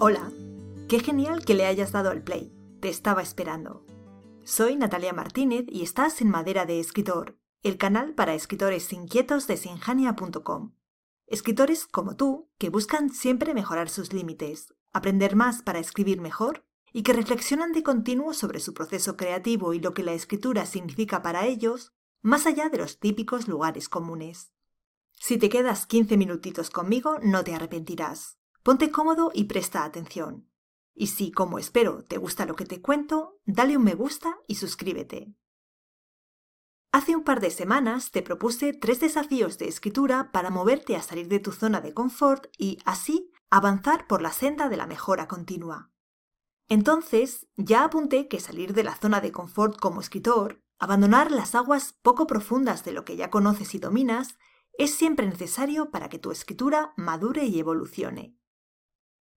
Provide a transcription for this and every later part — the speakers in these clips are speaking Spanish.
Hola, qué genial que le hayas dado al play. Te estaba esperando. Soy Natalia Martínez y estás en Madera de Escritor, el canal para escritores inquietos de sinjania.com. Escritores como tú que buscan siempre mejorar sus límites, aprender más para escribir mejor y que reflexionan de continuo sobre su proceso creativo y lo que la escritura significa para ellos, más allá de los típicos lugares comunes. Si te quedas 15 minutitos conmigo, no te arrepentirás. Ponte cómodo y presta atención. Y si, como espero, te gusta lo que te cuento, dale un me gusta y suscríbete. Hace un par de semanas te propuse tres desafíos de escritura para moverte a salir de tu zona de confort y, así, avanzar por la senda de la mejora continua. Entonces, ya apunté que salir de la zona de confort como escritor, abandonar las aguas poco profundas de lo que ya conoces y dominas, es siempre necesario para que tu escritura madure y evolucione.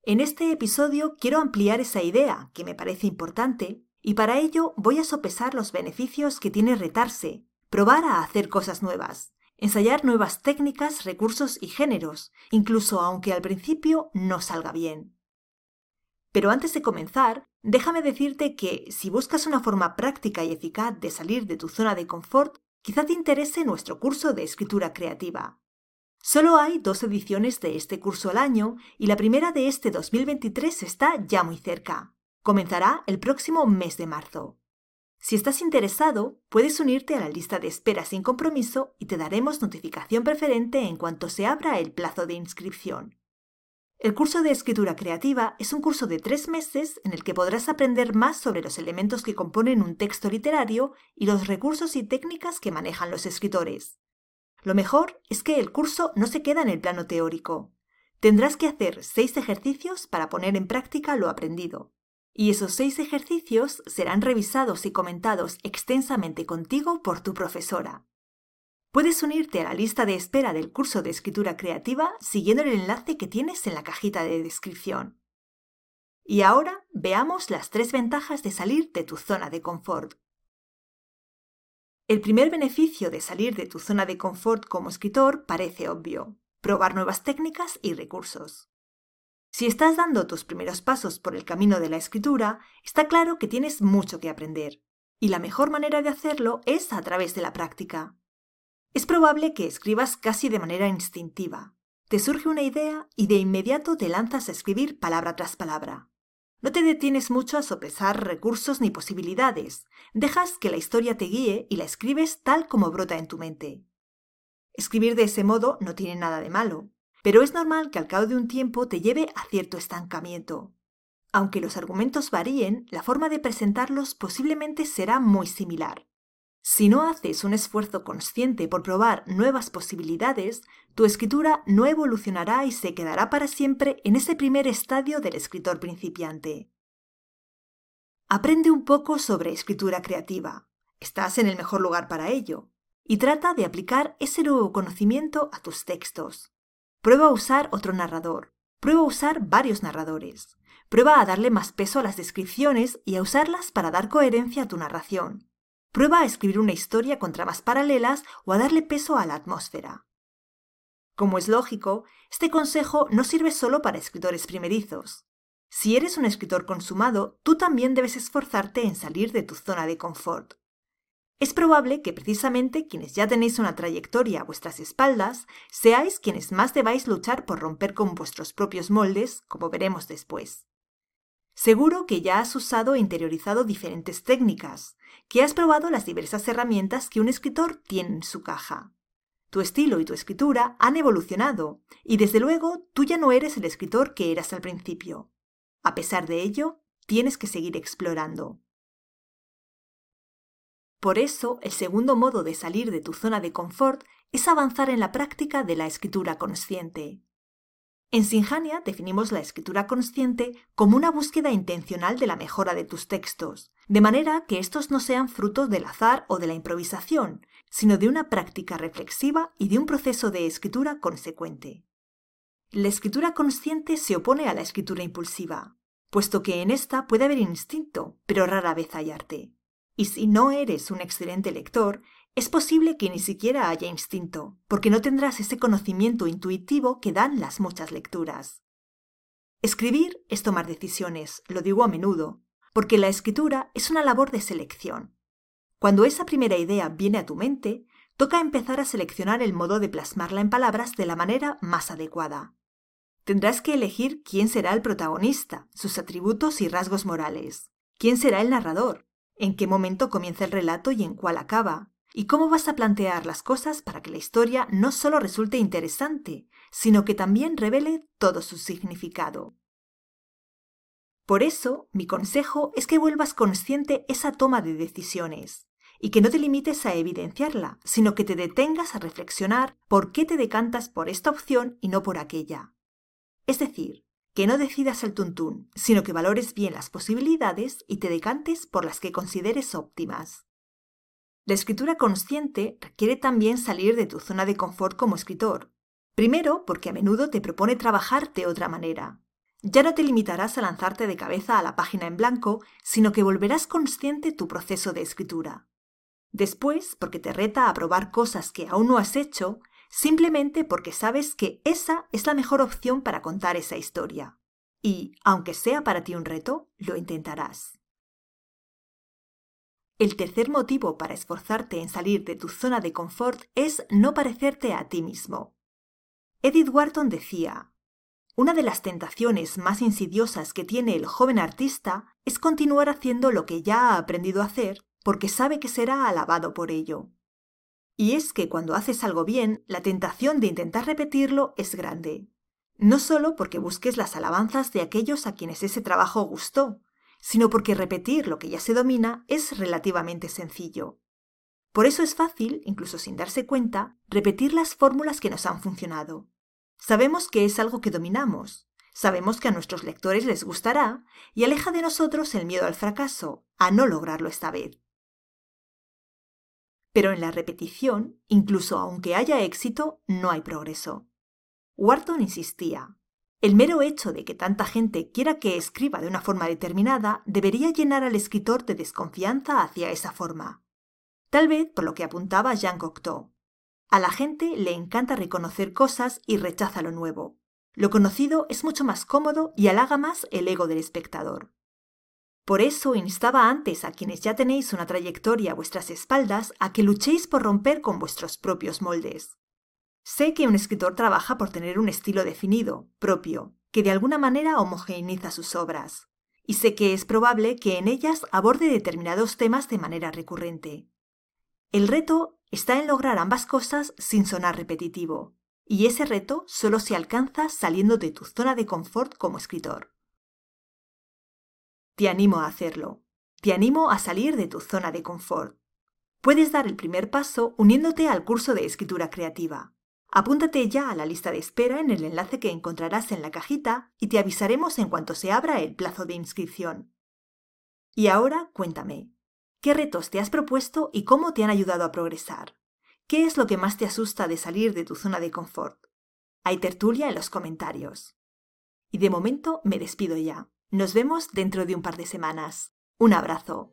En este episodio quiero ampliar esa idea, que me parece importante, y para ello voy a sopesar los beneficios que tiene retarse, probar a hacer cosas nuevas, ensayar nuevas técnicas, recursos y géneros, incluso aunque al principio no salga bien. Pero antes de comenzar, déjame decirte que si buscas una forma práctica y eficaz de salir de tu zona de confort, quizá te interese nuestro curso de escritura creativa. Solo hay dos ediciones de este curso al año y la primera de este 2023 está ya muy cerca. Comenzará el próximo mes de marzo. Si estás interesado, puedes unirte a la lista de espera sin compromiso y te daremos notificación preferente en cuanto se abra el plazo de inscripción. El curso de escritura creativa es un curso de tres meses en el que podrás aprender más sobre los elementos que componen un texto literario y los recursos y técnicas que manejan los escritores. Lo mejor es que el curso no se queda en el plano teórico. Tendrás que hacer seis ejercicios para poner en práctica lo aprendido. Y esos seis ejercicios serán revisados y comentados extensamente contigo por tu profesora. Puedes unirte a la lista de espera del curso de escritura creativa siguiendo el enlace que tienes en la cajita de descripción. Y ahora veamos las tres ventajas de salir de tu zona de confort. El primer beneficio de salir de tu zona de confort como escritor parece obvio, probar nuevas técnicas y recursos. Si estás dando tus primeros pasos por el camino de la escritura, está claro que tienes mucho que aprender, y la mejor manera de hacerlo es a través de la práctica. Es probable que escribas casi de manera instintiva. Te surge una idea y de inmediato te lanzas a escribir palabra tras palabra. No te detienes mucho a sopesar recursos ni posibilidades, dejas que la historia te guíe y la escribes tal como brota en tu mente. Escribir de ese modo no tiene nada de malo, pero es normal que al cabo de un tiempo te lleve a cierto estancamiento. Aunque los argumentos varíen, la forma de presentarlos posiblemente será muy similar. Si no haces un esfuerzo consciente por probar nuevas posibilidades, tu escritura no evolucionará y se quedará para siempre en ese primer estadio del escritor principiante. Aprende un poco sobre escritura creativa. Estás en el mejor lugar para ello. Y trata de aplicar ese nuevo conocimiento a tus textos. Prueba a usar otro narrador. Prueba a usar varios narradores. Prueba a darle más peso a las descripciones y a usarlas para dar coherencia a tu narración. Prueba a escribir una historia con tramas paralelas o a darle peso a la atmósfera. Como es lógico, este consejo no sirve solo para escritores primerizos. Si eres un escritor consumado, tú también debes esforzarte en salir de tu zona de confort. Es probable que precisamente quienes ya tenéis una trayectoria a vuestras espaldas seáis quienes más debáis luchar por romper con vuestros propios moldes, como veremos después. Seguro que ya has usado e interiorizado diferentes técnicas, que has probado las diversas herramientas que un escritor tiene en su caja. Tu estilo y tu escritura han evolucionado, y desde luego tú ya no eres el escritor que eras al principio. A pesar de ello, tienes que seguir explorando. Por eso, el segundo modo de salir de tu zona de confort es avanzar en la práctica de la escritura consciente. En Sinjania definimos la escritura consciente como una búsqueda intencional de la mejora de tus textos, de manera que estos no sean frutos del azar o de la improvisación, sino de una práctica reflexiva y de un proceso de escritura consecuente. La escritura consciente se opone a la escritura impulsiva, puesto que en esta puede haber instinto, pero rara vez hay arte. Y si no eres un excelente lector, es posible que ni siquiera haya instinto, porque no tendrás ese conocimiento intuitivo que dan las muchas lecturas. Escribir es tomar decisiones, lo digo a menudo, porque la escritura es una labor de selección. Cuando esa primera idea viene a tu mente, toca empezar a seleccionar el modo de plasmarla en palabras de la manera más adecuada. Tendrás que elegir quién será el protagonista, sus atributos y rasgos morales, quién será el narrador, en qué momento comienza el relato y en cuál acaba, y cómo vas a plantear las cosas para que la historia no solo resulte interesante, sino que también revele todo su significado. Por eso, mi consejo es que vuelvas consciente esa toma de decisiones, y que no te limites a evidenciarla, sino que te detengas a reflexionar por qué te decantas por esta opción y no por aquella. Es decir, que no decidas el tuntún, sino que valores bien las posibilidades y te decantes por las que consideres óptimas. La escritura consciente requiere también salir de tu zona de confort como escritor. Primero, porque a menudo te propone trabajar de otra manera. Ya no te limitarás a lanzarte de cabeza a la página en blanco, sino que volverás consciente tu proceso de escritura. Después, porque te reta a probar cosas que aún no has hecho, simplemente porque sabes que esa es la mejor opción para contar esa historia. Y, aunque sea para ti un reto, lo intentarás. El tercer motivo para esforzarte en salir de tu zona de confort es no parecerte a ti mismo. Edith Wharton decía, una de las tentaciones más insidiosas que tiene el joven artista es continuar haciendo lo que ya ha aprendido a hacer porque sabe que será alabado por ello. Y es que cuando haces algo bien, la tentación de intentar repetirlo es grande. No solo porque busques las alabanzas de aquellos a quienes ese trabajo gustó, sino porque repetir lo que ya se domina es relativamente sencillo. Por eso es fácil, incluso sin darse cuenta, repetir las fórmulas que nos han funcionado. Sabemos que es algo que dominamos, sabemos que a nuestros lectores les gustará y aleja de nosotros el miedo al fracaso, a no lograrlo esta vez. Pero en la repetición, incluso aunque haya éxito, no hay progreso. Wharton insistía. El mero hecho de que tanta gente quiera que escriba de una forma determinada debería llenar al escritor de desconfianza hacia esa forma. Tal vez por lo que apuntaba Jean Cocteau. A la gente le encanta reconocer cosas y rechaza lo nuevo. Lo conocido es mucho más cómodo y halaga más el ego del espectador. Por eso instaba antes a quienes ya tenéis una trayectoria a vuestras espaldas a que luchéis por romper con vuestros propios moldes. Sé que un escritor trabaja por tener un estilo definido, propio, que de alguna manera homogeneiza sus obras, y sé que es probable que en ellas aborde determinados temas de manera recurrente. El reto está en lograr ambas cosas sin sonar repetitivo, y ese reto solo se alcanza saliendo de tu zona de confort como escritor. Te animo a hacerlo. Te animo a salir de tu zona de confort. Puedes dar el primer paso uniéndote al curso de escritura creativa. Apúntate ya a la lista de espera en el enlace que encontrarás en la cajita y te avisaremos en cuanto se abra el plazo de inscripción. Y ahora cuéntame, ¿qué retos te has propuesto y cómo te han ayudado a progresar? ¿Qué es lo que más te asusta de salir de tu zona de confort? Hay tertulia en los comentarios. Y de momento me despido ya. Nos vemos dentro de un par de semanas. Un abrazo.